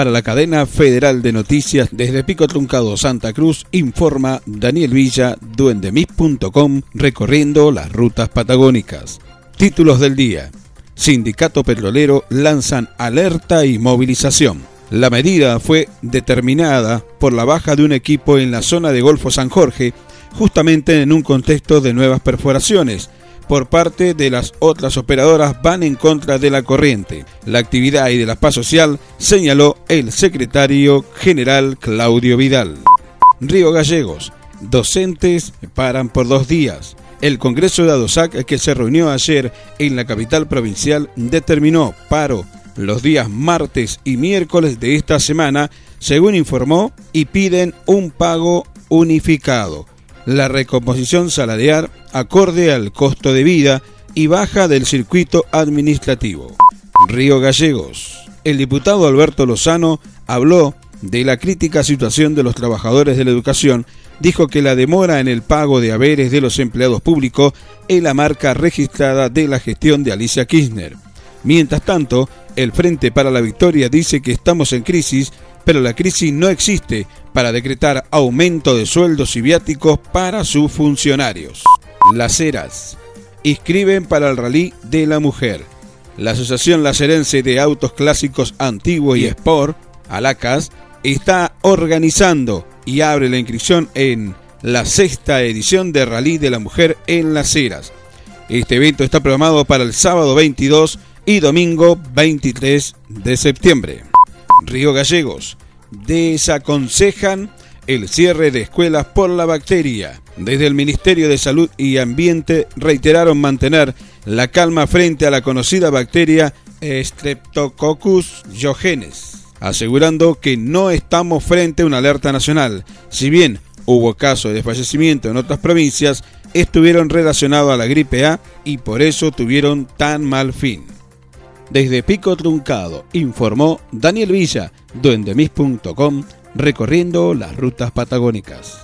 Para la cadena federal de noticias desde Pico Truncado Santa Cruz, informa Daniel Villa, duendemis.com, recorriendo las rutas patagónicas. Títulos del día. Sindicato Petrolero lanzan alerta y movilización. La medida fue determinada por la baja de un equipo en la zona de Golfo San Jorge, justamente en un contexto de nuevas perforaciones por parte de las otras operadoras van en contra de la corriente. La actividad y de la paz social señaló el secretario general Claudio Vidal. Río Gallegos. Docentes paran por dos días. El Congreso de ADOSAC que se reunió ayer en la capital provincial determinó paro los días martes y miércoles de esta semana, según informó, y piden un pago unificado la recomposición salarial acorde al costo de vida y baja del circuito administrativo. Río Gallegos. El diputado Alberto Lozano habló de la crítica situación de los trabajadores de la educación, dijo que la demora en el pago de haberes de los empleados públicos es la marca registrada de la gestión de Alicia Kirchner. Mientras tanto, el Frente para la Victoria dice que estamos en crisis pero la crisis no existe para decretar aumento de sueldos y viáticos para sus funcionarios. Las Heras inscriben para el rally de la mujer. La Asociación Lacerense de Autos Clásicos Antiguos y Sport, Alacas, está organizando y abre la inscripción en la sexta edición de Rally de la Mujer en Las Heras. Este evento está programado para el sábado 22 y domingo 23 de septiembre. Río Gallegos desaconsejan el cierre de escuelas por la bacteria. Desde el Ministerio de Salud y Ambiente reiteraron mantener la calma frente a la conocida bacteria Streptococcus yogenes, asegurando que no estamos frente a una alerta nacional. Si bien hubo casos de fallecimiento en otras provincias, estuvieron relacionados a la gripe A y por eso tuvieron tan mal fin. Desde Pico Truncado, informó Daniel Villa, duendemis.com, recorriendo las rutas patagónicas.